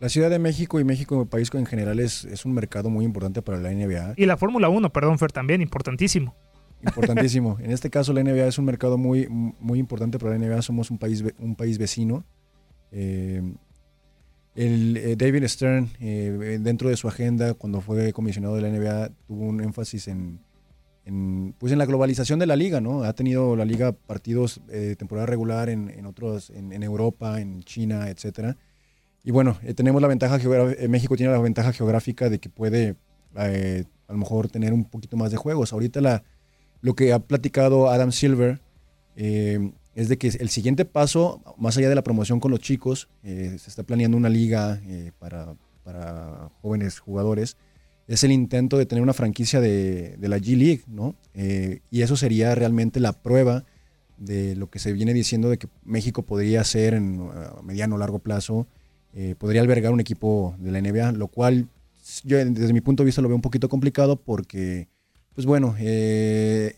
La Ciudad de México y México, el país en general, es, es un mercado muy importante para la NBA. Y la Fórmula 1, perdón, Fer, también, importantísimo. Importantísimo. en este caso, la NBA es un mercado muy, muy importante para la NBA. Somos un país, un país vecino. Eh, el, eh, David Stern, eh, dentro de su agenda, cuando fue comisionado de la NBA, tuvo un énfasis en, pues en la globalización de la liga, ¿no? Ha tenido la liga partidos de temporada regular en, otros, en, Europa, en China, etcétera. Y bueno, tenemos la ventaja geográfica, México tiene la ventaja geográfica de que puede a lo mejor tener un poquito más de juegos. Ahorita la, lo que ha platicado Adam Silver eh, es de que el siguiente paso, más allá de la promoción con los chicos, eh, se está planeando una liga eh, para, jóvenes jugadores, es el intento de tener una franquicia de, la G League, ¿no? Y eso sería realmente la prueba de lo que se viene diciendo de que México podría ser en uh, mediano o largo plazo, podría albergar un equipo de la NBA, lo cual yo desde mi punto de vista lo veo un poquito complicado porque, pues bueno, eh,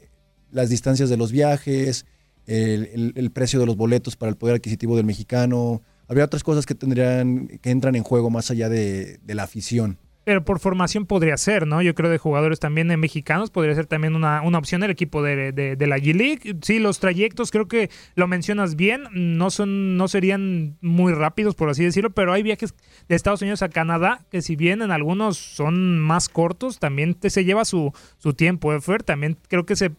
las distancias de los viajes, el, precio de los boletos para el poder adquisitivo del mexicano, habría otras cosas que tendrían, que entran en juego más allá de, de la afición. Pero por formación podría ser, ¿no? Yo creo de jugadores también eh, mexicanos podría ser también una, una opción el equipo de, de- de la G-League. Sí, los trayectos creo que lo mencionas bien, no son no serían muy rápidos por así decirlo, pero hay viajes de Estados Unidos a Canadá que si bien en algunos son más cortos, también te, se lleva su, su tiempo, ¿eh, Fer? También creo que se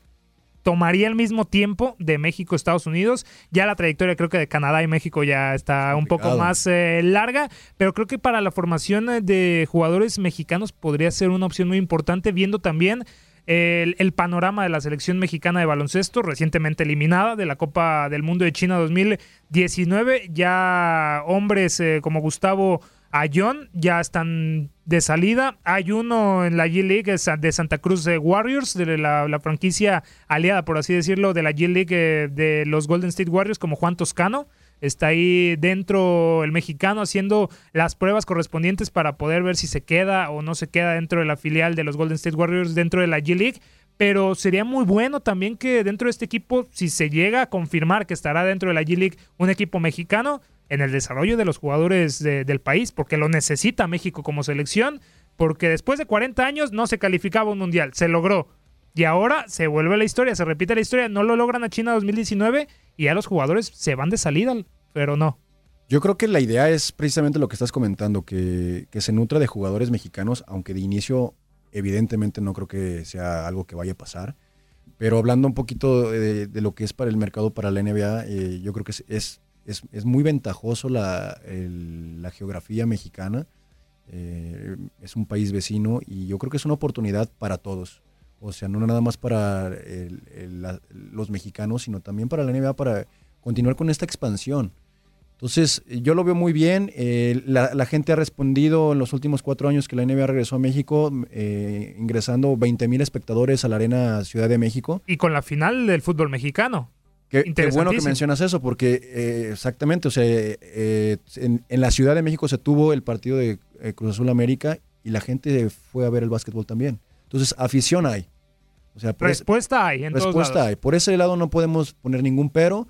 tomaría el mismo tiempo de México Estados Unidos. Ya la trayectoria creo que de Canadá y México ya está un poco más eh, larga, pero creo que para la formación eh, de jugadores mexicanos podría ser una opción muy importante, viendo también el, el panorama de la selección mexicana de baloncesto, recientemente eliminada de la Copa del Mundo de China 2019. Ya hombres eh, como Gustavo Ayón ya están de salida. Hay uno en la G-League de Santa Cruz eh, Warriors, de la, la franquicia aliada, por así decirlo, de la G-League eh, de los Golden State Warriors, como Juan Toscano. Está ahí dentro el mexicano haciendo las pruebas correspondientes para poder ver si se queda o no se queda dentro de la filial de los Golden State Warriors dentro de la G-League. Pero sería muy bueno también que dentro de este equipo, si se llega a confirmar que estará dentro de la G-League un equipo mexicano, en el desarrollo de los jugadores de- del país, porque lo necesita México como selección, porque después de 40 años no se calificaba un mundial, se logró. Y ahora se vuelve la historia, se repite la historia, no lo logran a China 2019 y ya los jugadores se van de salida, pero no. Yo creo que la idea es precisamente lo que estás comentando, que, que se nutra de jugadores mexicanos, aunque de inicio evidentemente no creo que sea algo que vaya a pasar. Pero hablando un poquito de, lo que es para el mercado para la NBA, eh, yo creo que es, es- es muy ventajoso la, la geografía mexicana. Eh, es un país vecino y yo creo que es una oportunidad para todos. O sea, no nada más para el- los mexicanos, sino también para la NBA para continuar con esta expansión. Entonces, yo lo veo muy bien. Eh, la, la gente ha respondido en los últimos cuatro años que la NBA regresó a México, eh, ingresando 20 mil espectadores a la Arena Ciudad de México. Y con la final del fútbol mexicano. Qué, qué bueno que mencionas eso, porque eh, exactamente, o sea, eh, en, en la Ciudad de México se tuvo el partido de eh, Cruz Azul América y la gente fue a ver el básquetbol también. Entonces, afición hay. O sea, por Respuesta hay en todos respuesta lados. hay. Por ese lado no podemos poner ningún pero.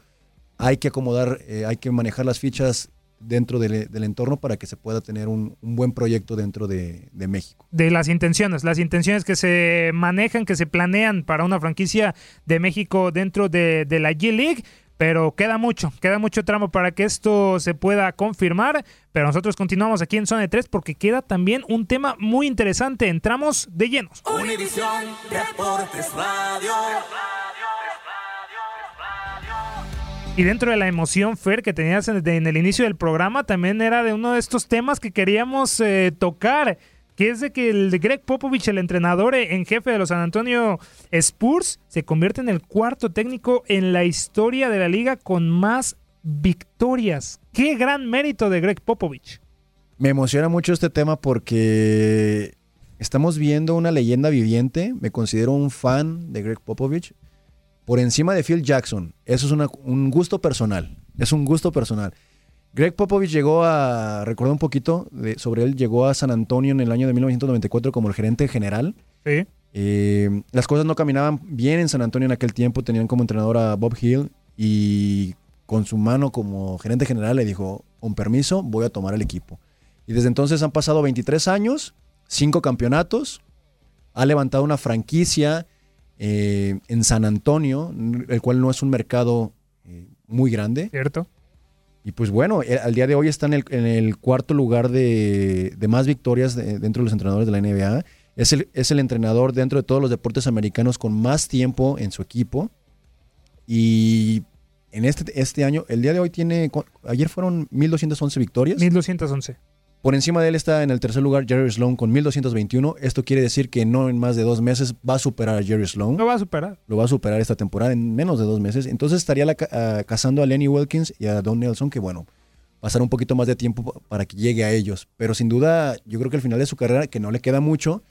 Hay que acomodar, hay que manejar las fichas dentro del, del entorno para que se pueda tener un, un buen proyecto dentro de, de México. de las intenciones, las intenciones que se manejan, que se planean para una franquicia de México dentro de, de la G-League. Pero queda mucho, queda mucho tramo para que esto se pueda confirmar. Pero nosotros continuamos aquí en Zona de 3 porque queda también un tema muy interesante. Entramos de llenos. Univisión Deportes Radio. Y dentro de la emoción, Fer, que tenías en, el inicio del programa, también era de uno de estos temas que queríamos eh, tocar, que es de que el Greg Popovich, el entrenador eh, en jefe de los San Antonio Spurs, se convierte en el cuarto técnico en la historia de la liga con más victorias. ¡Qué gran mérito de Greg Popovich! Me emociona mucho este tema porque estamos viendo una leyenda viviente. Me considero un fan de Greg Popovich. Por encima de Phil Jackson. Eso es una- un gusto personal. Es un gusto personal. Greg Popovich llegó a, recordé un poquito de- sobre él, llegó a San Antonio en el año de 1994 como el gerente general. Sí. Eh, las cosas no caminaban bien en San Antonio en aquel tiempo. Tenían como entrenador a Bob Hill y con su mano como gerente general le dijo, con permiso, voy a tomar el equipo. Y desde entonces han pasado 23 años, 5 campeonatos, ha levantado una franquicia eh, en San Antonio, el cual no es un mercado eh, muy grande. Cierto. Y pues bueno, eh, al día de hoy está en el, en el cuarto lugar de, de más victorias de- dentro de los entrenadores de la NBA. Es el, es el entrenador dentro de todos los deportes americanos con más tiempo en su equipo. Y en este, este año, el día de hoy tiene, ayer fueron 1.211 victorias. 1211. Por encima de él está en el tercer lugar Jerry Sloan con 1.221. Esto quiere decir que no en más de dos meses va a superar a Jerry Sloan. Lo va a superar. Lo va a superar esta temporada en menos de dos meses. Entonces estaría la ah, cazando a Lenny Wilkins y a Don Nelson, que bueno, pasará un poquito más de tiempo pa- para que llegue a ellos. Pero sin duda, yo creo que al final de su carrera, que no le queda mucho,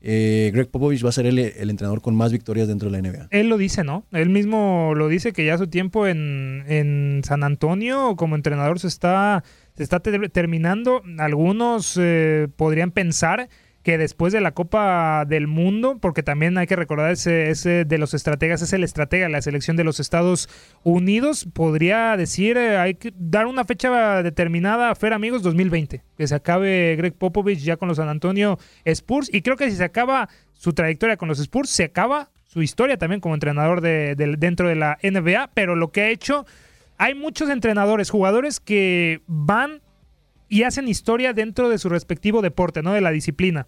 eh, Greg Popovich va a ser el, el entrenador con más victorias dentro de la NBA. Él lo dice, ¿no? Él mismo lo dice que ya su tiempo en, en San Antonio como entrenador se está, se está ter- terminando. Algunos eh, podrían pensar que después de la Copa del Mundo, porque también hay que recordar ese, ese de los estrategas, es el estratega de la selección de los Estados Unidos, podría decir, eh, hay que dar una fecha determinada, Fer amigos, 2020, que se acabe Greg Popovich ya con los San Antonio Spurs, y creo que si se acaba su trayectoria con los Spurs, se acaba su historia también como entrenador de, dentro de la NBA, pero lo que ha hecho, hay muchos entrenadores, jugadores que van y hacen historia dentro de su respectivo deporte, ¿no? De la disciplina.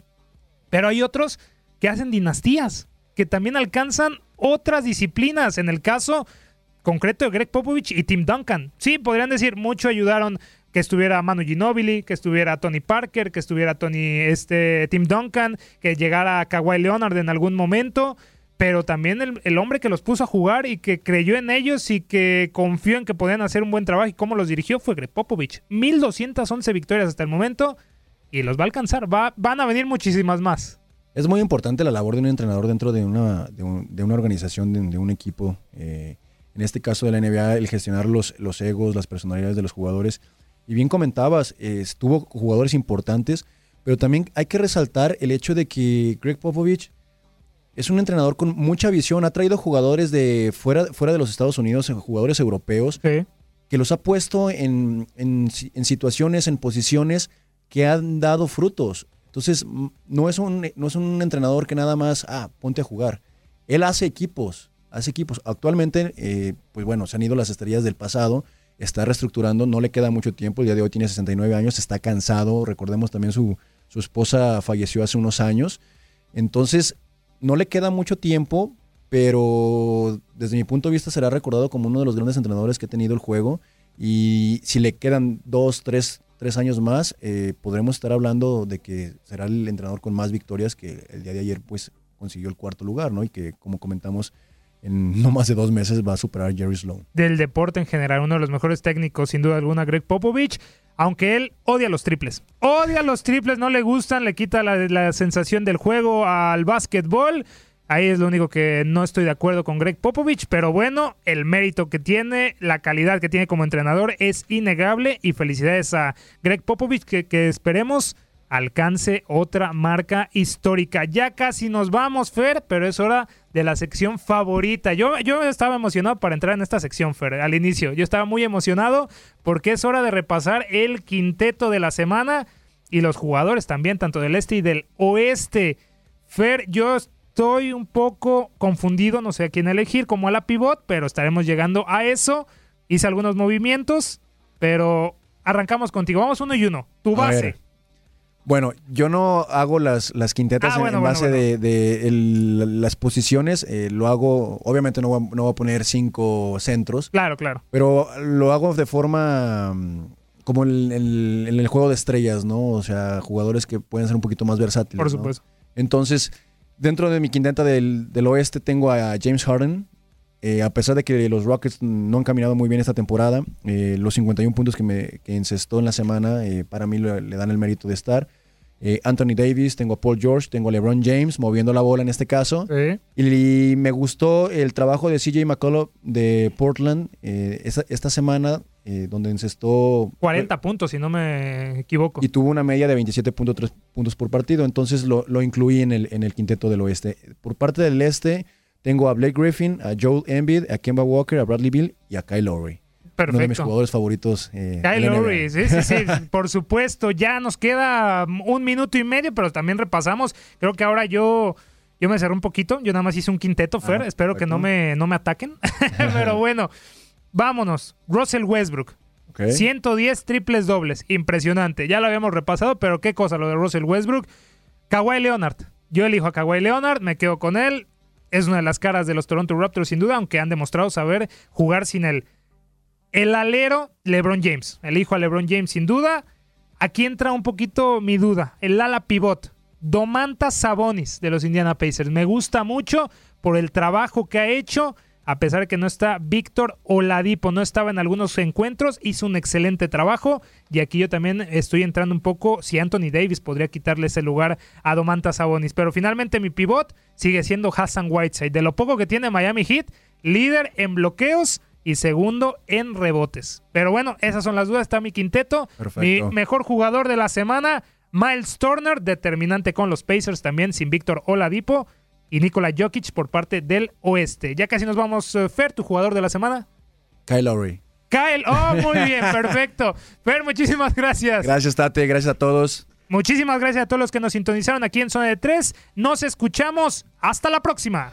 Pero hay otros que hacen dinastías, que también alcanzan otras disciplinas. En el caso concreto de Greg Popovich y Tim Duncan. Sí, podrían decir, mucho ayudaron que estuviera Manu Ginobili, que estuviera Tony Parker, que estuviera Tony, este, Tim Duncan, que llegara Kawhi Leonard en algún momento, pero también el, hombre que los puso a jugar y que creyó en ellos y que confió en que podían hacer un buen trabajo y cómo los dirigió fue Greg Popovich. 1211 victorias hasta el momento y los va a alcanzar. Va, van a venir muchísimas más. Es muy importante la labor de un entrenador dentro de una, de, un- de una organización, de, de un equipo. eh, en este caso de la NBA, el gestionar los, los egos, las personalidades de los jugadores. Y bien comentabas, eh, estuvo jugadores importantes, pero también hay que resaltar el hecho de que Greg Popovich es un entrenador con mucha visión. Ha traído jugadores de fuera, fuera de los Estados Unidos, jugadores europeos, que los ha puesto en, en si- en situaciones, en posiciones que han dado frutos. Entonces, no es, un, no es un entrenador que nada más, ah, ponte a jugar. Él hace equipos, hace equipos. Actualmente, eh, pues bueno, se han ido las estrellas del pasado, está reestructurando, no le queda mucho tiempo, el día de hoy tiene 69 años, está cansado, recordemos también su, su esposa falleció hace unos años. Entonces, no le queda mucho tiempo, pero desde mi punto de vista será recordado como uno de los grandes entrenadores que ha tenido el juego. Y si le quedan dos, tres, tres años más, eh, podremos estar hablando de que será el entrenador con más victorias que el día de ayer pues consiguió el cuarto lugar, ¿no? Y que como comentamos, en no más de dos meses va a superar a Jerry Sloan. Del deporte en general, uno de los mejores técnicos, sin duda alguna, Greg Popovich. Aunque él odia los triples. Odia los triples, no le gustan, le quita la, sensación del juego al básquetbol. Ahí es lo único que no estoy de acuerdo con Greg Popovich, pero bueno, el mérito que tiene, la calidad que tiene como entrenador es innegable y felicidades a Greg Popovich que esperemos alcance otra marca histórica. Ya casi nos vamos, Fer, pero es hora de la sección favorita. Yo, yo estaba emocionado para entrar en esta sección, Fer, al inicio. Yo estaba muy emocionado porque es hora de repasar el quinteto de la semana y los jugadores también, tanto del este y del oeste. Fer, yo estoy un poco confundido, no sé a quién elegir como a la pivot, pero estaremos llegando a eso. Hice algunos movimientos, pero arrancamos contigo. Vamos uno y uno. Tu base. Bueno, yo no hago las, las quintetas Ah, en- bueno, en base bueno. de, de el- las posiciones. eh, lo hago, obviamente no voy, a, no voy a poner cinco centros. Claro, claro. Pero lo hago de forma mm, como el- el- en el juego de estrellas, ¿no? O sea, jugadores que pueden ser un poquito más versátiles. Por ¿no? supuesto. Entonces, dentro de mi quinteta del, del oeste tengo a James Harden. Eh, a pesar de que los Rockets no han caminado muy bien esta temporada, eh, los 51 puntos que, me, que encestó en la semana, eh, para mí le, le dan el mérito de estar. Anthony Davis, tengo a Paul George, tengo a LeBron James moviendo la bola en este caso. Y, me gustó el trabajo de CJ McCullough de Portland esta, esta, semana, donde encestó 40 puntos, si no me equivoco. Y tuvo una media de 27.3 puntos por partido, entonces lo, lo, incluí en el, en el quinteto del oeste. Por parte del este, tengo a Blake Griffin, a Joel Embiid, a Kemba Walker, a Bradley Bill y a Kyle Lowry. Perfecto. Uno de mis jugadores favoritos. Eh, Kyle Lowry, sí, sí, sí, por supuesto. Ya nos queda un minuto y medio, pero también repasamos. Creo que ahora yo, yo me cerré un poquito. Yo nada más hice un quinteto, Fer. Ah, Espero que no me, no me ataquen. pero bueno, vámonos. Russell Westbrook. 110 triples dobles. Impresionante. Ya lo habíamos repasado, pero qué cosa lo de Russell Westbrook. Kawhi Leonard. Yo elijo a Kawhi Leonard, me quedo con él. Es una de las caras de los Toronto Raptors, sin duda, aunque han demostrado saber jugar sin él. El alero, LeBron James. Elijo a LeBron James sin duda. Aquí entra un poquito mi duda. El ala pivot. Domantas Sabonis de los Indiana Pacers. Me gusta mucho por el trabajo que ha hecho. A pesar de que no está Víctor Oladipo, no estaba en algunos encuentros, hizo un excelente trabajo. Y aquí yo también estoy entrando un poco si Anthony Davis podría quitarle ese lugar a Domantas Sabonis. Pero finalmente mi pivot sigue siendo Hassan Whiteside. De lo poco que tiene Miami Heat, líder en bloqueos y segundo en rebotes. Pero bueno, esas son las dudas. Está mi quinteto. Mi mejor jugador de la semana, Miles Turner, determinante con los Pacers también, sin Víctor Oladipo. Y Nikola Jokic por parte del oeste. Ya casi nos vamos, eh, Fer, tu jugador de la semana. Kyle Lowry. Kyle, oh, muy bien, perfecto. Fer, muchísimas gracias. Gracias, Tate, gracias a todos. Muchísimas gracias a todos los que nos sintonizaron aquí en Zona de 3. Nos escuchamos. Hasta la próxima.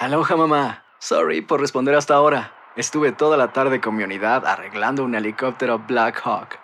Aloha mamá. Sorry por responder hasta ahora. Estuve toda la tarde con mi unidad arreglando un helicóptero Black Hawk.